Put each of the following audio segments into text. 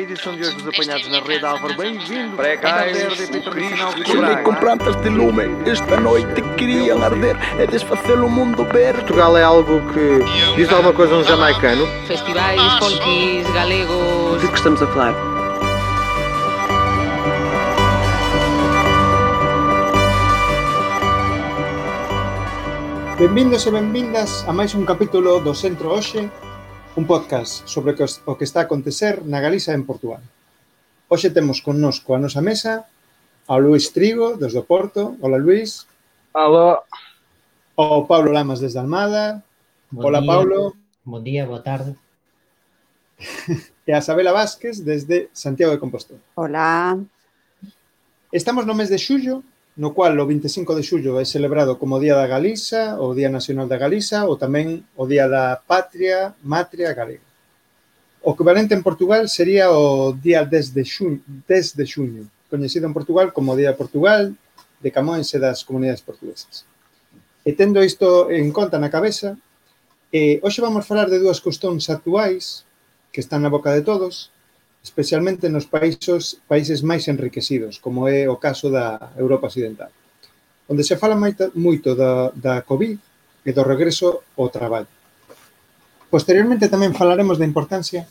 Edição de hoje dos apanhados na rede Álvaro, bem-vindo. Precais, internacional Cristo, com plantas de lume esta noite queriam arder e desfacer o mundo verde. Portugal é algo que diz alguma coisa a um jamaicano. festivais folkis galegos De que estamos a falar? Benvindos e benvindas a máis un capítulo do Centro Oxe, un podcast sobre o que está a acontecer na Galiza e en Portugal. Hoxe temos connosco a nosa mesa ao Luis Trigo, desde o Porto. Hola, Luis. Hola. Ao Pablo Lamas, desde Almada. Bon Hola, día, Pablo. Bon día, boa tarde. e a Sabela Vázquez, desde Santiago de Compostela. Hola. Estamos no mes de xullo no cual o 25 de xullo é celebrado como Día da Galiza, o Día Nacional da Galiza, ou tamén o Día da Patria Matria Galega. O equivalente en Portugal sería o día 10 de xuño, 10 de xuño coñecido en Portugal como Día de Portugal, de Camões e das comunidades portuguesas. E tendo isto en conta na cabeza, eh, hoxe vamos falar de dúas cuestións actuais que están na boca de todos, especialmente nos países, países máis enriquecidos, como é o caso da Europa Occidental, onde se fala moito da, da COVID e do regreso ao traballo. Posteriormente tamén falaremos da importancia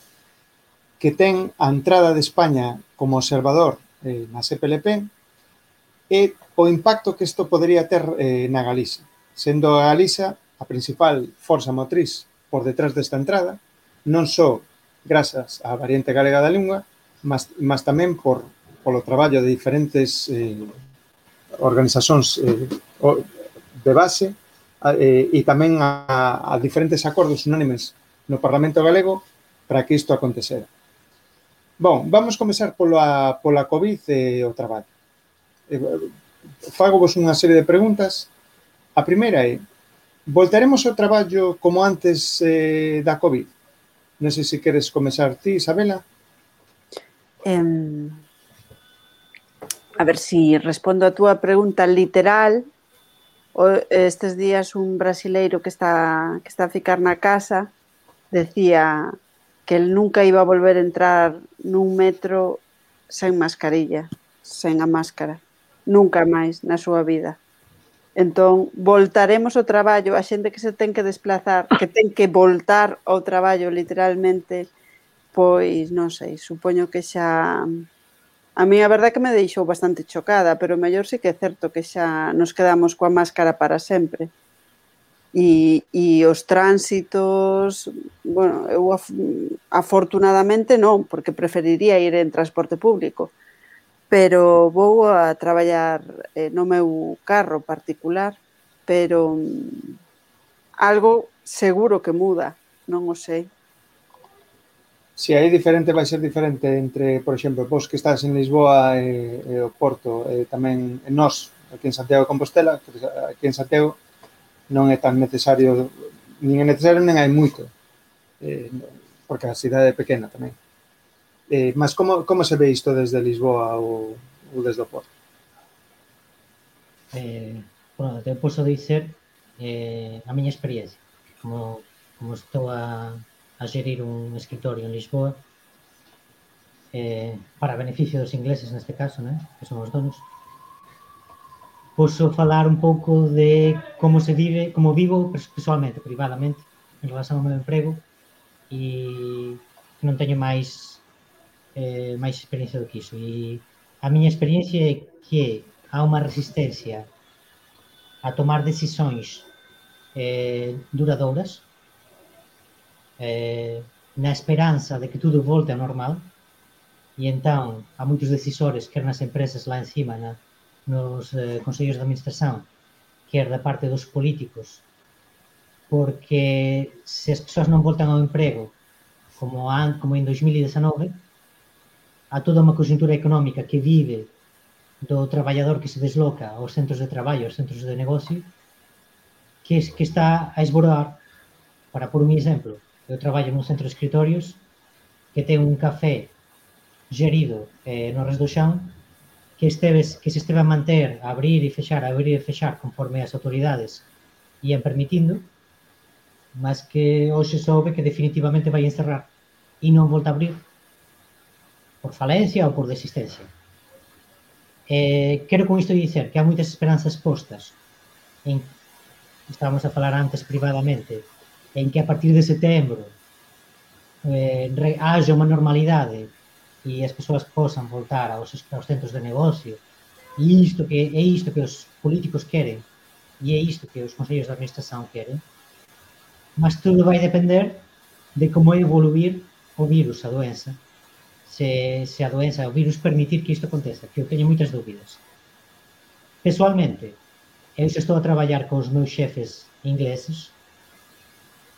que ten a entrada de España como observador eh, na CPLP e o impacto que isto podría ter eh, na Galiza, sendo a Galiza a principal forza motriz por detrás desta entrada, non só grazas á variante galega da lingua, mas, mas tamén por polo traballo de diferentes eh, organizacións eh, de base eh, e tamén a, a diferentes acordos unánimes no Parlamento Galego para que isto acontecera. Bon, vamos comezar pola, pola COVID e o traballo. Eh, fago vos unha serie de preguntas. A primeira é, voltaremos ao traballo como antes eh, da COVID? Non sei se queres comezar ti, Isabela. Eh, a ver se si respondo a túa pregunta literal. O, estes días un brasileiro que está, que está a ficar na casa decía que el nunca iba a volver a entrar nun metro sen mascarilla, sen a máscara, nunca máis na súa vida. Entón, voltaremos ao traballo, a xente que se ten que desplazar, que ten que voltar ao traballo literalmente, pois non sei, supoño que xa A mí a verdade que me deixou bastante chocada, pero mellor sí que é certo que xa nos quedamos coa máscara para sempre. E, e os tránsitos, bueno, eu af, afortunadamente non, porque preferiría ir en transporte público, pero vou a traballar eh, no meu carro particular, pero mm, algo seguro que muda, non o sei. Si aí diferente vai ser diferente entre, por exemplo, vos que estás en Lisboa e, e o Porto, e tamén e nós aquí en Santiago de Compostela, aquí en Santiago non é tan necesario, nin é necesario nin hai moito, eh, porque a cidade é pequena tamén. Eh, mas como, como se ve isto desde Lisboa ou, ou desde o Porto? Eh, bueno, te posso dicer eh, a miña experiencia. Como, como estou a, a gerir un escritorio en Lisboa, eh, para beneficio dos ingleses neste caso, né? que son os donos, posso falar un pouco de como se vive, como vivo pessoalmente, privadamente, en relación ao meu emprego, e non teño máis eh, máis experiencia do que iso. E a miña experiencia é que há unha resistencia a tomar decisións eh, duradouras eh, na esperanza de que tudo volte ao normal. E entón há moitos decisores quer nas empresas lá encima na, nos eh, consellos de administración quer da parte dos políticos porque se as persoas non voltan ao emprego como, an, como en 2019 a toda unha conjuntura económica que vive do traballador que se desloca aos centros de traballo, aos centros de negocio, que, que está a esborar, para por un exemplo, eu traballo nun centro de escritorios que ten un café gerido eh, no res do xán que, esteves, que se esteve a manter, a abrir e fechar, a abrir e fechar conforme as autoridades ian permitindo, mas que hoxe soube que definitivamente vai encerrar e non volta a abrir por falencia ou por desistencia. Eh, quero con isto dicer que há moitas esperanzas postas en estábamos a falar antes privadamente en que a partir de setembro eh, re, haxa unha normalidade e as persoas posan voltar aos, aos centros de negocio e isto que é isto que os políticos queren e é isto que os consellos de administración queren mas tudo vai depender de como evoluir o virus, a doença se, se a doença, o virus permitir que isto aconteza, que eu teño moitas dúbidas. Pessoalmente eu estou a traballar con os meus xefes ingleses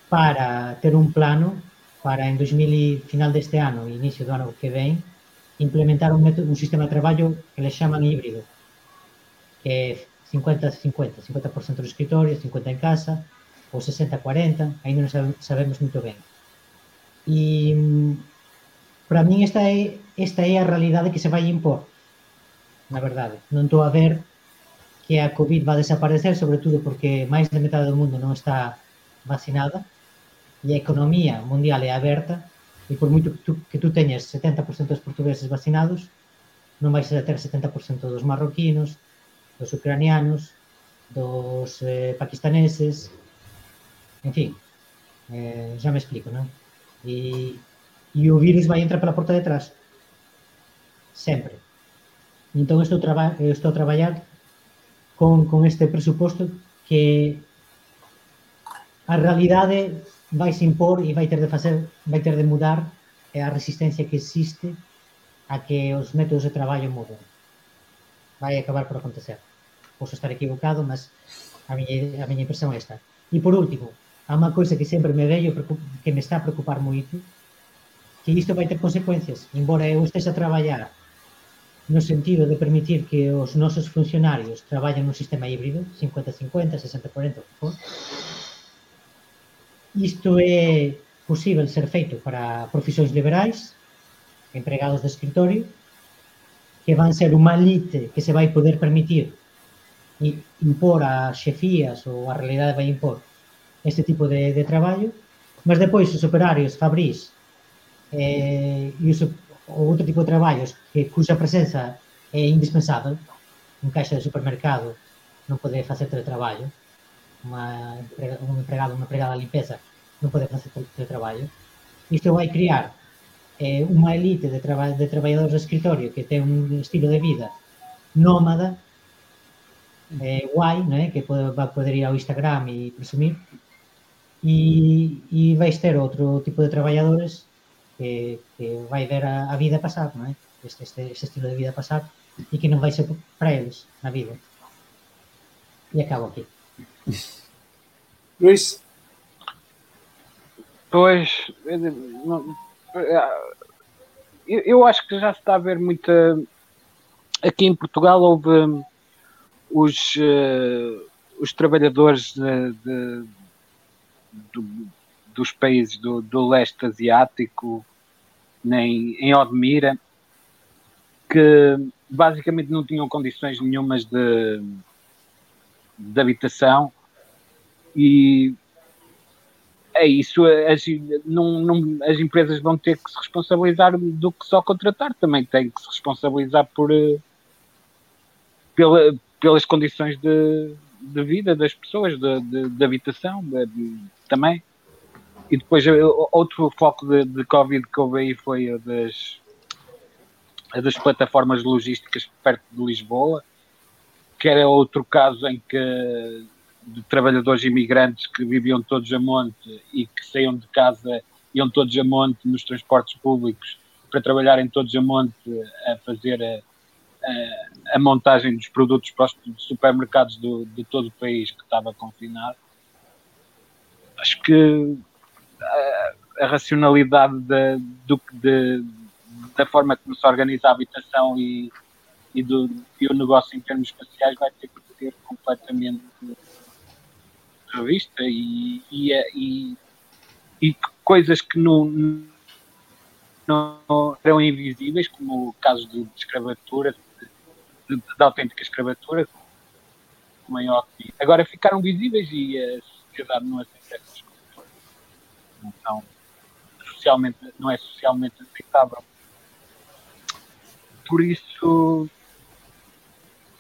para ter un plano para en 2000 final deste ano e inicio do ano que ven implementar un, método, un sistema de traballo que le chaman híbrido que é 50-50 50%, do escritorio, 50 en casa ou 60-40 ainda non sabemos moito ben. E para min esta é esta é a realidade que se vai impor na verdade, non estou a ver que a COVID va a desaparecer, sobre todo porque máis de metade do mundo non está vacinada e a economía mundial é aberta e por moito que tú, que tú teñes 70% dos portugueses vacinados, non vais a ter 70% dos marroquinos, dos ucranianos, dos eh, pakistaneses, en fin, eh, me explico, non? E, e o virus vai entrar pela porta de atrás. Sempre. Entón estou, traba, estou a traballar con, con este presuposto que a realidade vai se impor e vai ter de facer, vai ter de mudar a resistencia que existe a que os métodos de traballo muden. Vai acabar por acontecer. Posso estar equivocado, mas a miña, a impresión é esta. E por último, há unha coisa que sempre me veio que me está a preocupar moito, que isto vai ter consecuencias. Embora eu esteja a traballar no sentido de permitir que os nosos funcionarios traballen nun sistema híbrido, 50-50, 60-40, Isto é ser feito para profesións liberais, empregados de escritorio, que van ser unha elite que se vai poder permitir impor a xefías ou a realidade vai impor este tipo de, de traballo, mas depois os operarios fabrís eh, outro tipo de traballos que cuxa presenza é indispensável, un caixa de supermercado non pode facer teletraballo, unha, un empregado, unha empregada de limpeza non pode facer teletraballo. Isto vai criar eh, unha elite de, de traballadores de escritorio que ten un estilo de vida nómada, eh, guai, né? que pode, vai poder ir ao Instagram e presumir, e, e vais ter outro tipo de traballadores que, que vai ver a, a vida pasar, non é? Este, este, este estilo de vida pasar e que non vai ser para eles na vida. E acabo aquí. Luís. Pois, eu, eu acho que já se está a ver muita. Aqui em Portugal houve os, uh, os trabalhadores de, de, do, dos países do, do leste asiático nem em Odmira, que basicamente não tinham condições nenhumas de, de habitação e é isso, as, não, não, as empresas vão ter que se responsabilizar do que só contratar, também têm que se responsabilizar por eh, pela, pelas condições de, de vida das pessoas, de, de, de habitação de, também. E depois outro foco de, de Covid que houve aí foi a das, a das plataformas logísticas perto de Lisboa, que era outro caso em que de trabalhadores imigrantes que viviam todos a monte e que saíam de casa, iam todos a monte nos transportes públicos para trabalharem todos a monte a fazer a, a, a montagem dos produtos para os supermercados do, de todo o país que estava confinado. Acho que a, a racionalidade da, do, de, da forma como se organiza a habitação e, e, do, e o negócio em termos espaciais vai ter que ser completamente revista e, e, e, e coisas que não, não eram invisíveis, como o caso de, de escravatura, de, de, de autêntica escravatura, como em agora ficaram visíveis e a sociedade não aceita essas não, socialmente, não é socialmente aceitável. por isso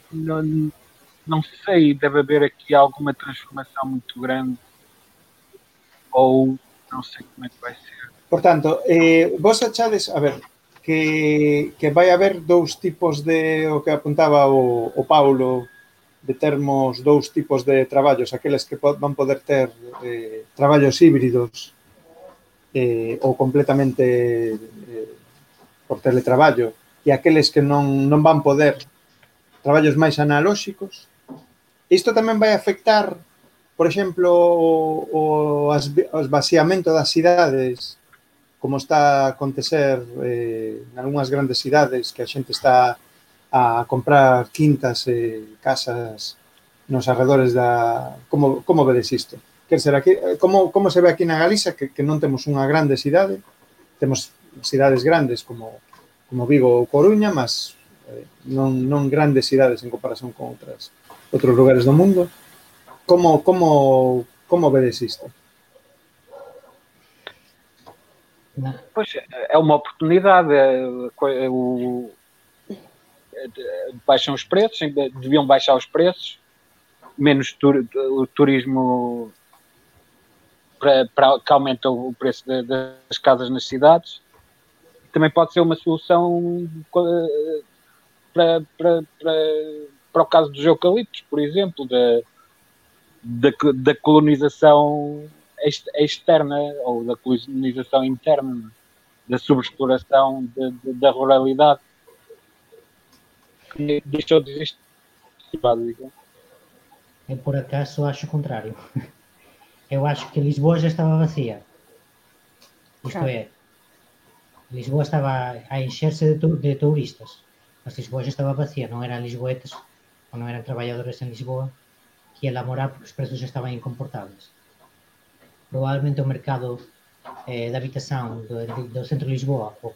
não, não sei, deve haver aqui alguma transformação muito grande ou não sei como é que vai ser. Portanto, eh, vos achades, a ver, que, que vai haber dous tipos de, o que apuntaba o, o Paulo, de termos dous tipos de traballos, aqueles que van poder ter eh, traballos híbridos eh, ou completamente eh, por teletraballo e aqueles que non, non van poder traballos máis analóxicos, isto tamén vai afectar, por exemplo, o, o, as, o esvaciamento das cidades como está a acontecer eh, en algunhas grandes cidades que a xente está a comprar quintas e eh, casas nos arredores da... Como, como vedes isto? Aquí, eh, como, como se ve aquí na Galiza que, que non temos unha grande cidade, temos cidades grandes como, como Vigo ou Coruña, mas eh, non, non grandes cidades en comparación con outras outros lugares do mundo. Como, como, como vedes isto? Pois é uma oportunidade. o- baixam os preços, deviam baixar os preços, menos tur- o turismo para, para que aumenta o preço da- das casas nas cidades. Também pode ser uma solução eh, para, para, para, para o caso dos eucaliptos, por exemplo, da, da, da colonização ex- externa ou da colonização interna, da sobreexploração de- de- da ruralidade. Que deixou de existir, basicamente. Eu, por acaso, acho o contrário. Eu acho que Lisboa já estava vazia. Isto Claro. é, Lisboa estava a encher-se de, de turistas, mas Lisboa já estava vazia, não eram lisboetas ou não eram trabalhadores em Lisboa que iam lá morar porque os preços já estavam incomportáveis. Provavelmente o mercado eh, de habitação do, de- do centro de Lisboa, o,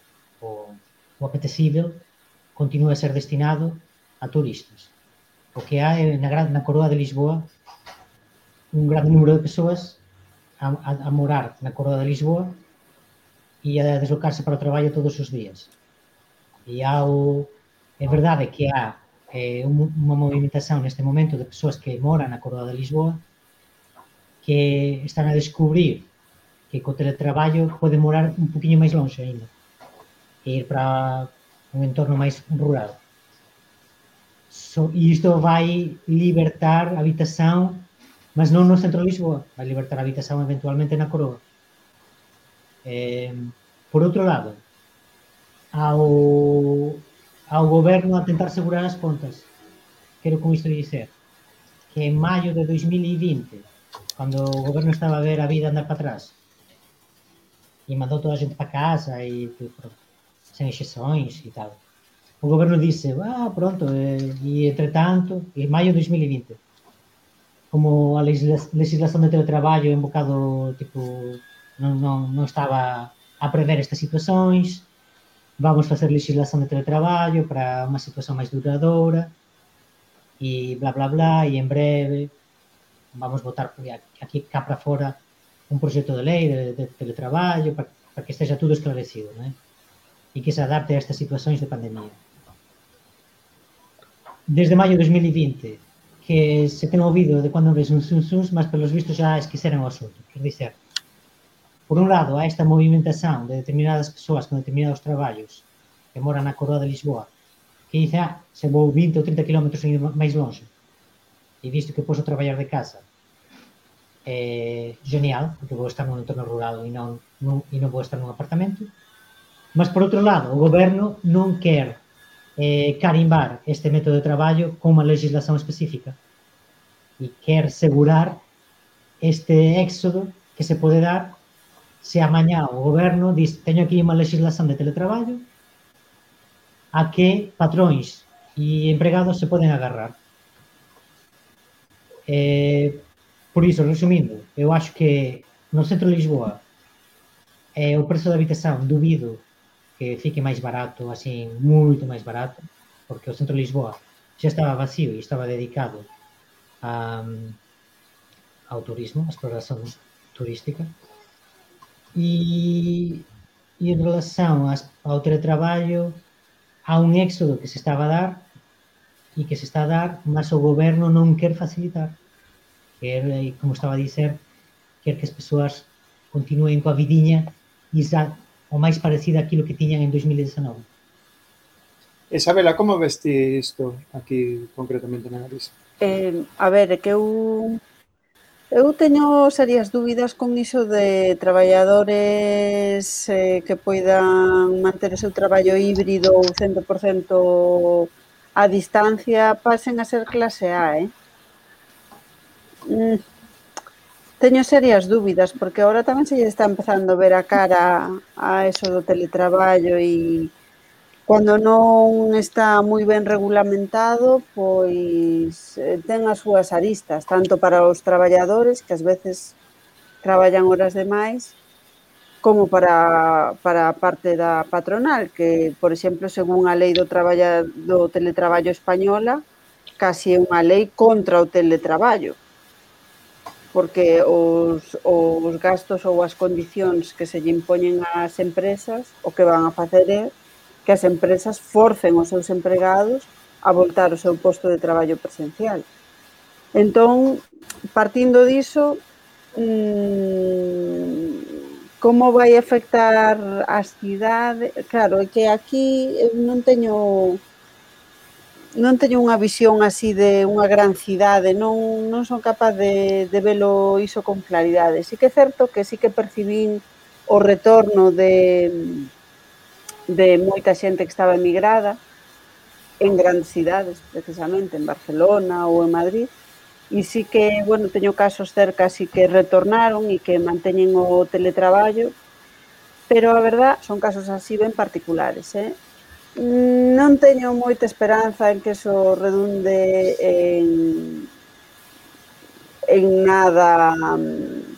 o, o apetecível, continua a ser destinado a turistas. O que há é, na, na coroa de Lisboa um grande número de pessoas a, a, a morar na coroa de Lisboa e a deslocar-se para o trabalho todos os dias. E há o, é verdade que há eh, um- uma movimentação neste momento de pessoas que moram na coroa de Lisboa que están a descubrir que co teletraballo pode morar un poquinho máis longe ainda e ir para un entorno máis rural. So, e isto vai libertar a habitación, mas non no centro de Lisboa, vai libertar a habitación eventualmente na Coroa. Eh, por outro lado, ao, ao goberno a tentar segurar as contas. Quero con isto dizer que en maio de 2020, cando o goberno estaba a ver a vida andar para atrás, e mandou toda a gente para casa e tipo, sem exceções e tal. O governo disse, ah, pronto, eh, e entretanto, em maio de 2020, como a legisla- legislação de teletrabalho é um bocado, tipo, não, não, não estava a prever estas situações, vamos fazer legislação de teletrabalho para uma situação mais duradoura, e blá blá blá, e em breve vamos votar aqui cá para fora um projeto de lei de, de para, para que esteja tudo esclarecido, né? E que se adapte a estas situações de pandemia. Desde maio de 2020, que se ten ouvido de quando ves uns uns uns, mas pelos vistos já esqueceram o asunto. Quer dizer, por un lado, há esta movimentação de determinadas persoas con determinados traballos que moran na Coroa de Lisboa, que dice, ah, se vou 20 ou 30 km máis longe, e visto que posso traballar de casa, é genial, porque vou estar num entorno rural e non, non, e non vou estar num apartamento. Mas, por outro lado, o goberno non quer eh, carimbar este método de traballo con unha legislación específica e quer segurar este éxodo que se pode dar se amañá o goberno diz teño aquí unha legislación de teletraballo a que patróns e empregados se poden agarrar. Eh, por iso, resumindo, eu acho que no centro de Lisboa é o prezo da habitación dubido que fique máis barato, así, moito máis barato, porque o centro de Lisboa xa estaba vacío e estaba dedicado a, ao turismo, a exploración turística. E, e relación ás, ao teletraballo, há un éxodo que se estaba a dar e que se está a dar, mas o goberno non quer facilitar. Quer, eh, como estaba a dizer, quer que as persoas continúen coa vidiña e xa o máis parecida aquilo que tiñan en 2019. E Isabela, como vesti isto aquí concretamente na Galiza? Eh, a ver, que eu Eu teño serias dúbidas con iso de traballadores eh, que poidan manter o seu traballo híbrido ou 100% a distancia pasen a ser clase A, eh? Mm Teño serias dúbidas, porque agora tamén se lle está empezando a ver a cara a eso do teletraballo e cando non está moi ben regulamentado, pois eh, ten as súas aristas, tanto para os traballadores, que ás veces traballan horas demais, como para, para a parte da patronal, que, por exemplo, según a lei do, traballa, do teletraballo española, casi é unha lei contra o teletraballo porque os, os gastos ou as condicións que se lle impoñen ás empresas o que van a facer é que as empresas forcen os seus empregados a voltar ao seu posto de traballo presencial. Entón, partindo diso, mm, como vai afectar as cidades? Claro, é que aquí non teño non teño unha visión así de unha gran cidade, non, non son capaz de, de velo iso con claridade. Sí que é certo que sí que percibín o retorno de, de moita xente que estaba emigrada en grandes cidades, precisamente, en Barcelona ou en Madrid, e sí que, bueno, teño casos cerca así que retornaron e que manteñen o teletraballo, pero a verdad son casos así ben particulares, eh? Non teño moita esperanza en que eso redunde en en nada mm,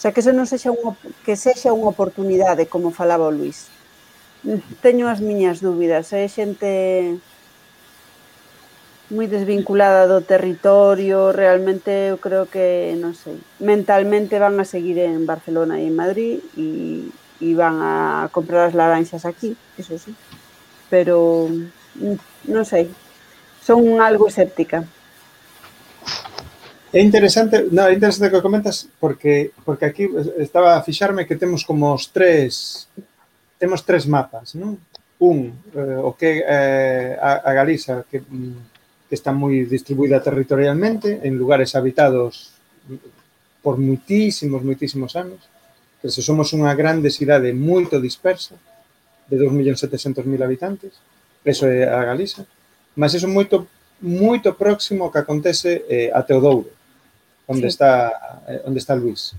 o sea, que eso non sexa unha, que sexa unha oportunidade como falaba o Luís. Teño as miñas dúbidas, é xente moi desvinculada do territorio, realmente eu creo que, non sei, mentalmente van a seguir en Barcelona e en Madrid e, e van a comprar as laranxas aquí, eso sí pero mm, non sei, son algo escéptica. É interesante, no, é interesante que comentas porque porque aquí estaba a fixarme que temos como os tres temos tres mapas, non? Un, eh, o que eh, a, a Galiza que, mm, que está moi distribuída territorialmente en lugares habitados por muitísimos, muitísimos anos. Que se somos unha grande cidade moito dispersa, de 2.700.000 habitantes, eso é a Galiza, mas iso moito moito próximo ao que acontece eh, a Teodouro, onde sí. está eh, onde está Luís.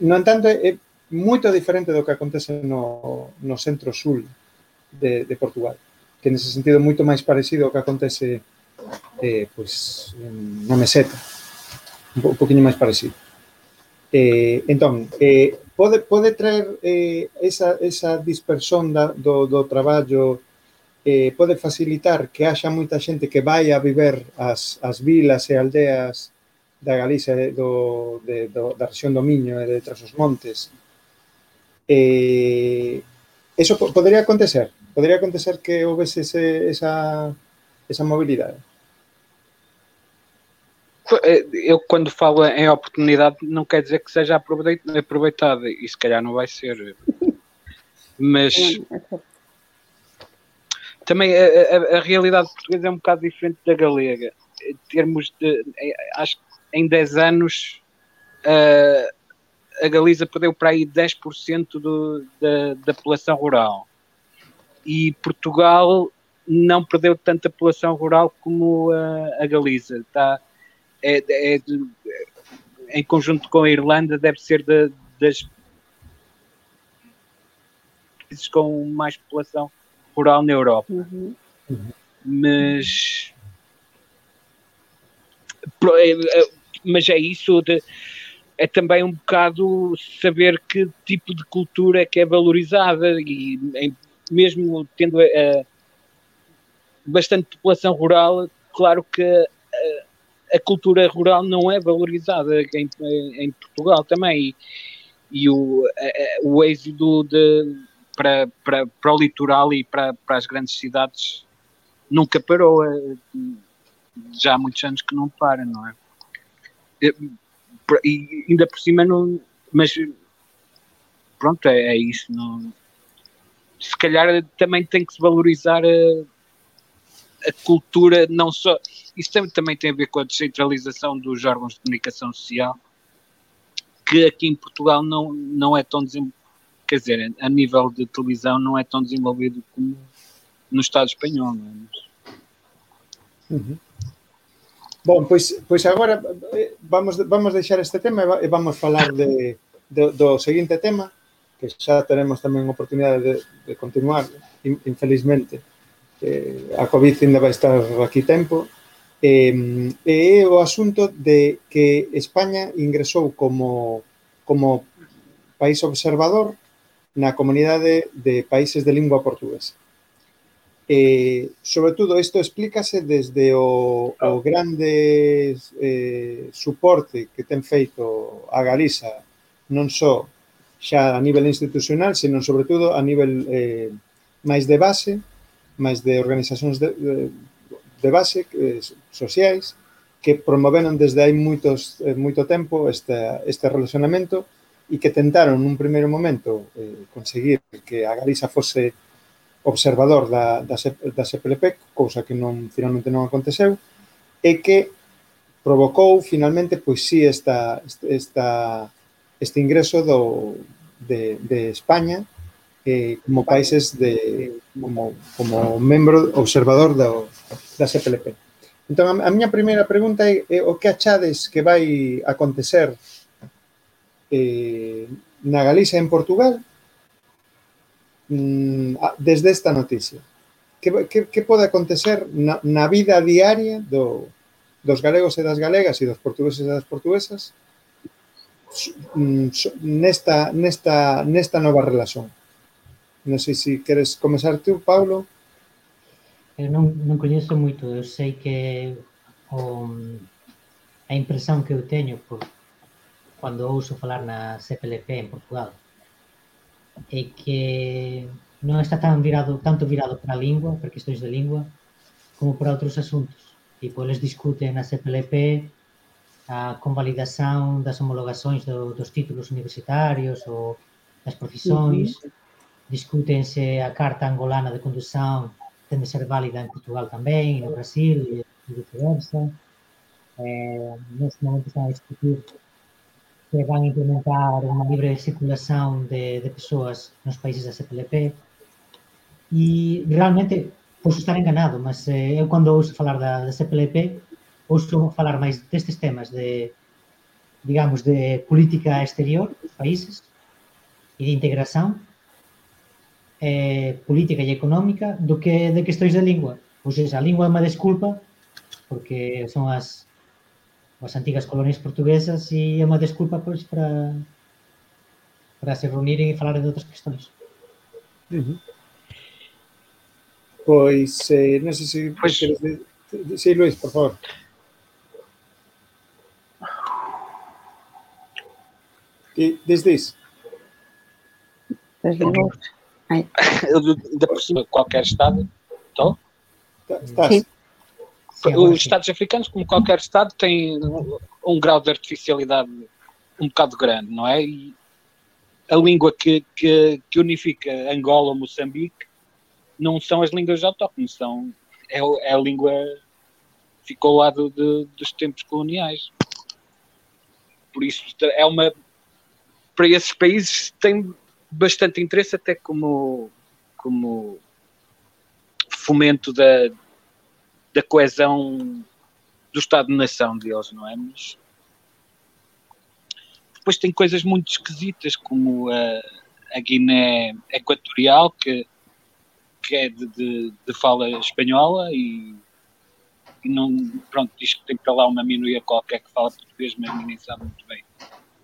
No entanto, é moito diferente do que acontece no, no centro sul de, de Portugal, que nese sentido moito máis parecido ao que acontece eh, pois, na meseta, un poquinho máis parecido. Eh, entón, eh, pode, pode traer eh, esa, esa dispersión da, do, do traballo eh, pode facilitar que haxa moita xente que vai a viver as, as vilas e aldeas da Galicia eh, do, de, do, da región do Miño e de tras os montes. Eh, eso po, acontecer podría acontecer que houvese ese, esa, esa mobilidade. Eh, eu, quando falo em oportunidade, não quer dizer que seja aproveitada, e se calhar não vai ser. Mas também a, a, a realidade portuguesa é um bocado diferente da galega. Em termos de. Acho que em 10 anos. Uh, a Galiza perdeu para aí 10% do, da, da população rural. E Portugal não perdeu tanta população rural como a, a Galiza. Está, é, é em conjunto com a Irlanda, deve ser de, das países com mais população rural na Europa. Uhum. Mas, é, é, mas é isso de é também um bocado saber que tipo de cultura é que é valorizada e em, mesmo tendo a, a, bastante população rural, claro que a, a, cultura rural não é valorizada em, em Portugal também e, e o, o êxodo de, para, para, para o litoral e para, para as grandes cidades nunca parou. eh, Já há muitos anos que não para, não é? Eh, E ainda por cima não. Mas pronto, é, é isso. Não, se calhar também tem que se valorizar a, a cultura, não só. Isso também, também tem a ver com a descentralização dos órgãos de comunicação social, que aqui em Portugal não, não é tão desenvolvido. Quer dizer, a nível de televisão não é tão desenvolvido como no Estado espanhol. É? Uhum. Bom, pois, pois agora eh, vamos, vamos deixar este tema e va- vamos falar de, do, do seguinte tema, que xa teremos tamén oportunidade de, de continuar, in- infelizmente. eh, a COVID ainda vai estar aquí tempo, eh, e é o asunto de que España ingresou como, como país observador na comunidade de países de lingua portuguesa. Eh, sobre todo, isto explícase desde o, o ah. grande eh, suporte que ten feito a Galiza, non só xa a nivel institucional, senón, sobre todo, a nivel eh, máis de base, mas de organizacións de, de, de base eh, sociais que promoveron desde hai moitos, eh, moito tempo este, este relacionamento e que tentaron nun primeiro momento eh, conseguir que a Galiza fose observador da, da, da CPLP, cousa que non finalmente non aconteceu, e que provocou finalmente pois si esta, esta, este ingreso do, de, de España eh, como países de como, como membro observador do, da CPLP. Entón, a, a miña primeira pregunta é, é o que achades que vai acontecer eh, na Galicia e en Portugal mm, desde esta noticia? Que, que, que pode acontecer na, na vida diaria do, dos galegos e das galegas e dos portugueses e das portuguesas mm, nesta, nesta, nesta nova relación? Non sei se queres comenzar tú, Paulo. Eu non, non coñezo moito, eu sei que o, a impresión que eu teño por cando ouso falar na CPLP en Portugal é que non está tan virado, tanto virado para a lingua, para questões de lingua, como para outros asuntos. Tipo, eles discuten na CPLP a convalidación das homologações do, dos títulos universitarios ou das profissões, discútense a carta angolana de condução ten de ser válida en Portugal tamén, e no Brasil, e viceversa. Eh, neste momento están a discutir van a implementar unha libre circulación de, de persoas nos países da CPLP. E realmente, posso estar enganado, mas eh, eu cando ouso falar da, da CPLP, ouso falar máis destes temas de, digamos, de política exterior dos países e de integración, eh, política e económica do que de questões de lingua. Seja, a lingua é desculpa porque son as as antigas colonias portuguesas e é unha desculpa pois, para para se reunirem e falar de outras questões. Pois, eh, non sei se Pois- sí, Luis, por favor. Desde isso, Desde logo. Ainda por cima, qualquer Estado, então? Sim. Os sim. Estados africanos, como qualquer Estado, têm um, um grau de artificialidade um bocado grande, não é? E a língua que, que, que unifica Angola ou Moçambique não são as línguas autóctones, são, é, é a língua que ficou ao lado de- dos tempos coloniais. Por isso, é uma. Para esses países tem bastante interesse, até como, como fomento da, da coesão do Estado-nação deles, não é? Mas depois tem coisas muito esquisitas, como a, a Guiné Equatorial, que, que é de, de, de fala espanhola e, e não, pronto, diz que tem para lá uma minoria qualquer que fala português, mas ninguém sabe muito bem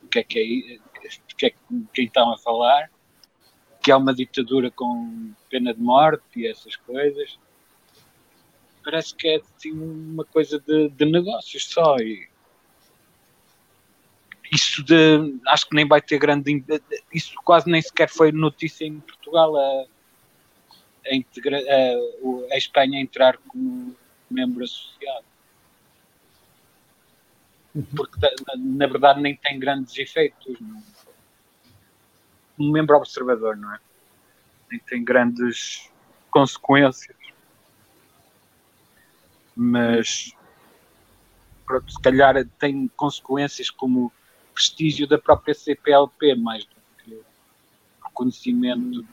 o que é que é, o que é que quem estão a falar, que há uma ditadura com pena de morte e essas coisas parece que é assim uma coisa de, de negócios só e, isso de acho que nem vai ter grande isso quase nem sequer foi notícia em Portugal a, a, integra, a, a Espanha entrar como membro associado porque da- na, na verdade nem tem grandes efeitos não. Um membro observador não é? Nem tem grandes consequências. Mas pronto, se calhar tem consequências como prestígio da própria CPLP mais do que reconhecimento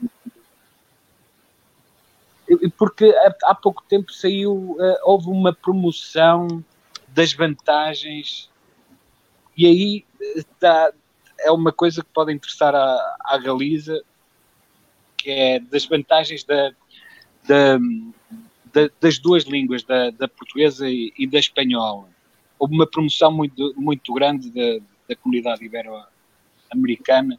E- e porque há, há pouco tempo saiu eh, houve uma promoção das vantagens e aí eh, está é uma coisa que pode interessar à, à Galiza que é das vantagens da, da, da- das duas línguas, da, da portuguesa e, e da espanhola. Houve uma promoção muito, muito grande da, da comunidade ibero-americana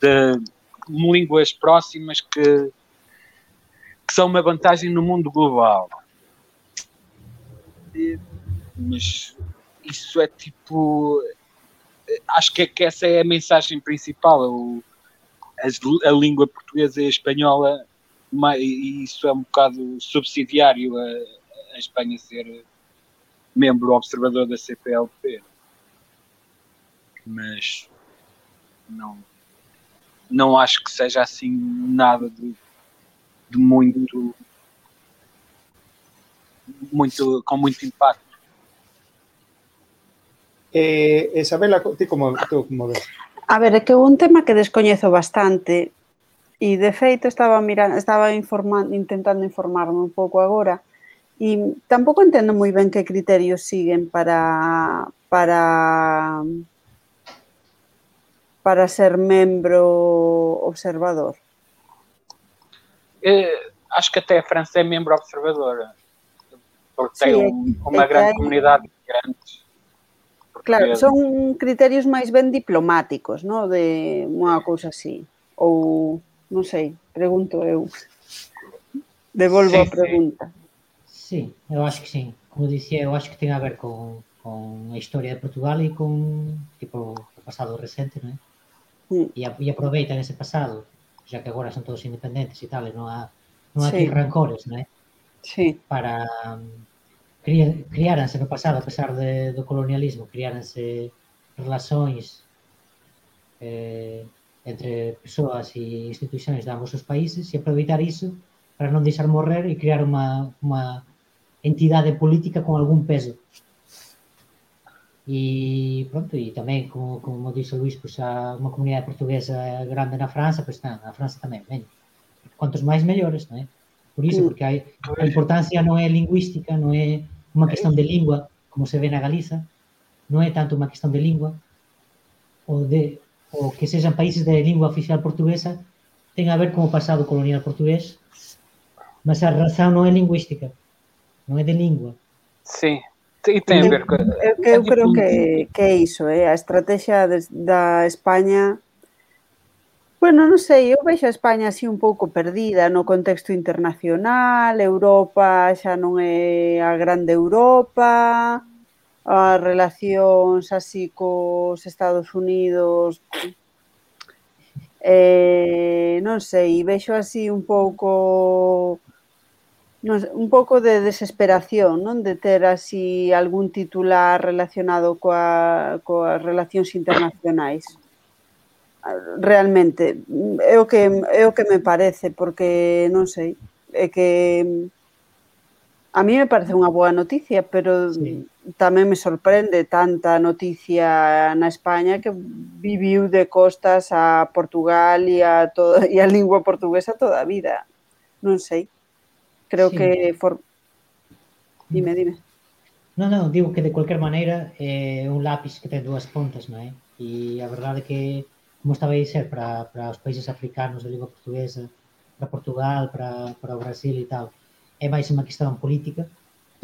de línguas próximas que, que são uma vantagem no mundo global. E- Mas isso é tipo. Acho que, é que essa é a mensagem principal. O, as- a língua portuguesa e a espanhola e isso é um bocado subsidiário a, a Espanha ser membro observador da CPLP. Mas não, não acho que seja assim nada de, de muito, muito com muito impacto. Eh, Isabela, ti como, tú como ves? A ver, é que un tema que descoñezo bastante e de feito estaba mirando, estaba informando, intentando informarme un pouco agora e tampouco entendo moi ben que criterios siguen para para para ser membro observador. Eh, acho que até a França é membro observadora, porque Sim, tem um- uma é grande comunidade de imigrantes. Claro, son criterios máis ben diplomáticos, no? de unha cousa así. Ou, non sei, pregunto eu. Devolvo sí, a pregunta. Sí. sí, eu acho que sí. Como dicía, eu acho que ten a ver con, con a historia de Portugal e con tipo, o pasado recente, non é? Mm. E, e aproveitan ese pasado, xa que agora son todos independentes e tal, e non há, non há sí. rancores, non é? Sí. Para, cri- criáranse no pasado, a pesar de, do colonialismo, criáranse relações eh, entre persoas e institucións de ambos os países e aproveitar iso para non deixar morrer e criar unha entidade política con algún peso. E pronto, e tamén, como, como dixo o Luís, pois, a unha comunidade portuguesa grande na França, pois está, na França tamén, ben. Quantos máis mellores, non é? Por iso, Mm. porque a importancia non é lingüística, non é unha cuestión de lingua, como se ve na Galiza, non é tanto unha cuestión de lingua, ou de ou que sexan países de lingua oficial portuguesa, ten a ver con o pasado colonial portugués, mas a razón non é lingüística, non é de lingua. Sim, e tem a ver com. eu, eu creo que, que é iso, eh? a estrategia des, da España Bueno, non sei, eu vexo a España así un pouco perdida no contexto internacional, Europa xa non é a grande Europa, as relacións así cos Estados Unidos eh, non sei, vexo así un pouco non sei, un pouco de desesperación, non? De ter así algún titular relacionado coa, coas relacións internacionais realmente é o que é o que me parece porque non sei, é que a mí me parece unha boa noticia, pero sí. tamén me sorprende tanta noticia na España que viviu de costas a Portugal e a, todo, e a lingua portuguesa toda a vida. Non sei. Creo sí. que... For... Dime, dime. Non, non, digo que de cualquier maneira é eh, un lápis que ten dúas pontas, non é? E a verdade que como estaba a dizer, para, para os países africanos de língua portuguesa, para Portugal, para, para o Brasil e tal, é máis unha questão política,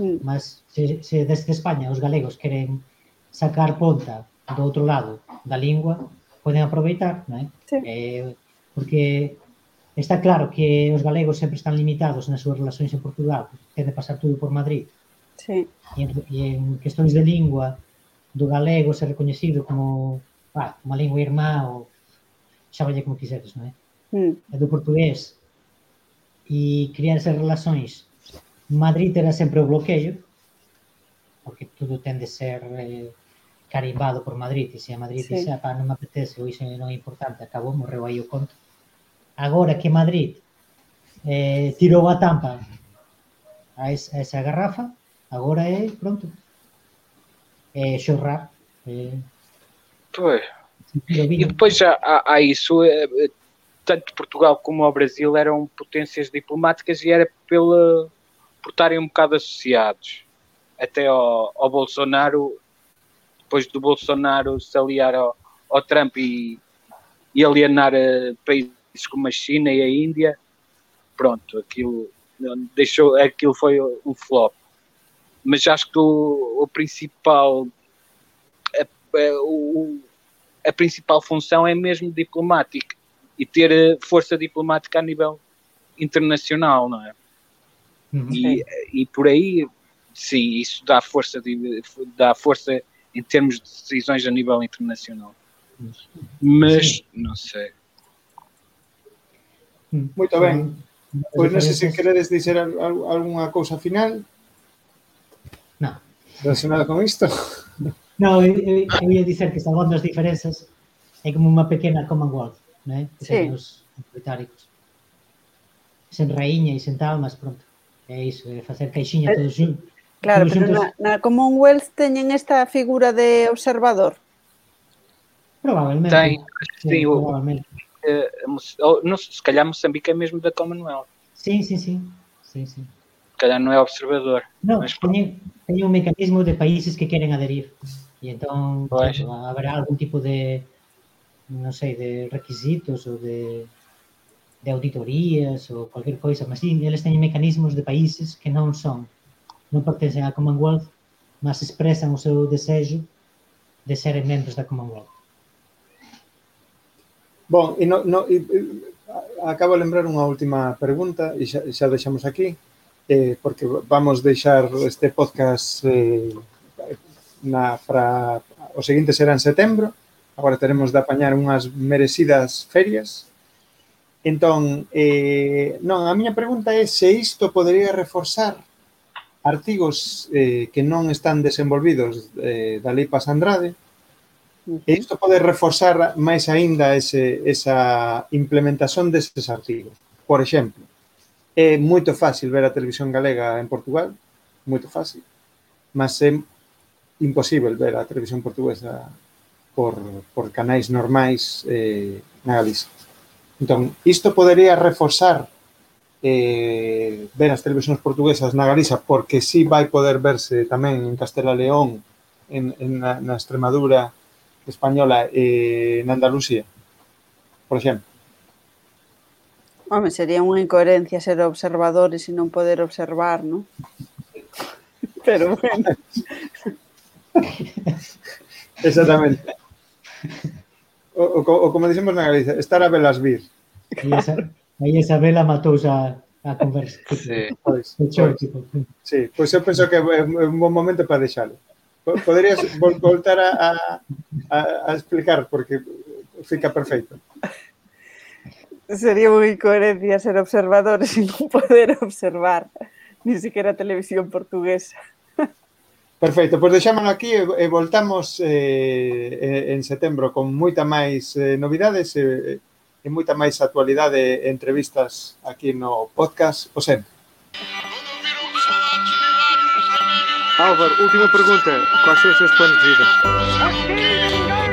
mm. mas se, se desde España os galegos queren sacar ponta do outro lado da lingua, poden aproveitar, non é? Sí. Eh, porque está claro que os galegos sempre están limitados nas súas relacións en Portugal, ten de pasar tudo por Madrid. Sí. E, en, e en questões de lingua, do galego ser recoñecido como ah, unha lingua irmá ou chámalle como quiseres, non é? Mm, É do portugués e criar esas relações. Madrid era sempre o bloqueio, porque tudo tende a ser eh, carimbado por Madrid, e se a Madrid Sí. dice, "Ah, pá, non me apetece, ou iso non é importante, acabou, morreu aí o conto. Agora que Madrid eh, tirou a tampa a, es, a esa garrafa, agora é, pronto, é xorrar, é, Pois. E depois há, há, há isso, eh, eh, tanto Portugal como o Brasil eram potências diplomáticas e era pela, por estarem um bocado associados. Até ao, ao Bolsonaro, depois do Bolsonaro se aliar ao, ao Trump e, e alienar eh, países como a China e a Índia, pronto, aquilo deixou, aquilo foi um flop. Mas acho que o, o principal a- a- o- a principal função é mesmo diplomática e ter eh, força diplomática a nível internacional, não é? Uhum. E, e por aí, sim, isso dá força, de- dá força em termos de decisões a nível internacional. Mas, Sim. não sei. Hum. Muito ben. As Pois non sei se queredes dizer al- al- algunha cousa final No. relacionada con isto. No, eu, eu, eu ia dicer que salvando as diferenzas é como unha pequena Commonwealth, non é? Que os británicos. Sen raíña e sen tal, mas pronto. É iso, é facer caixinha Eh, todos xun- Claro, todos pero na, na Commonwealth teñen esta figura de observador. Probablemente. Tem, sim, o- eh, não, se calhar Moçambique é mesmo da Commonwealth. Sí, sí, sí. sí, sí. Se calhar não é observador. No, Mas- teñen, teñen un mecanismo de países que queren aderir. E claro, haberá algún tipo de, non sei, de requisitos ou de, de auditorías ou cualquier coisa, mas sí, eles teñen mecanismos de países que non son, non pertencen á Commonwealth, mas expresan o seu desexo de serem membros da Commonwealth. Bon, e no, no, e, e, acabo de lembrar unha última pregunta e xa, xa deixamos aquí eh, porque vamos deixar este podcast eh, na, para o seguinte será en setembro, agora teremos de apañar unhas merecidas ferias. Entón, eh, non, a miña pregunta é se isto podería reforzar artigos eh, que non están desenvolvidos eh, da Lei Paz Andrade, e isto pode reforzar máis aínda ese, esa implementación deses artigos. Por exemplo, é moito fácil ver a televisión galega en Portugal, moito fácil, mas é imposible ver a televisión portuguesa por, por canais normais eh, na Galiza. Entón, isto podería reforzar eh, ver as televisións portuguesas na Galiza porque si sí vai poder verse tamén en Castela León, en, en na, na Extremadura española e eh, en Andalucía, por exemplo. Home, sería unha incoherencia ser observadores e non poder observar, non? Pero bueno. Exactamente. O, o, o como dicemos na Galicia, estar a velas vir. Aí esa, aí esa vela matouse a, a conversa. Sí. Pois, pois, tipo. sí, pois eu penso que é un bon momento para deixalo. Po- Poderías vol voltar a, a, a, explicar porque fica perfecto. sería unha incoherencia ser observadores e non poder observar ni siquiera televisión portuguesa. Perfecto, pois deixámonos aquí e voltamos eh, en setembro con moita máis eh, novidades e, e moita máis actualidade e entrevistas aquí no podcast O Sempre. Álvaro, última pergunta. Quais são os seus planos de vida?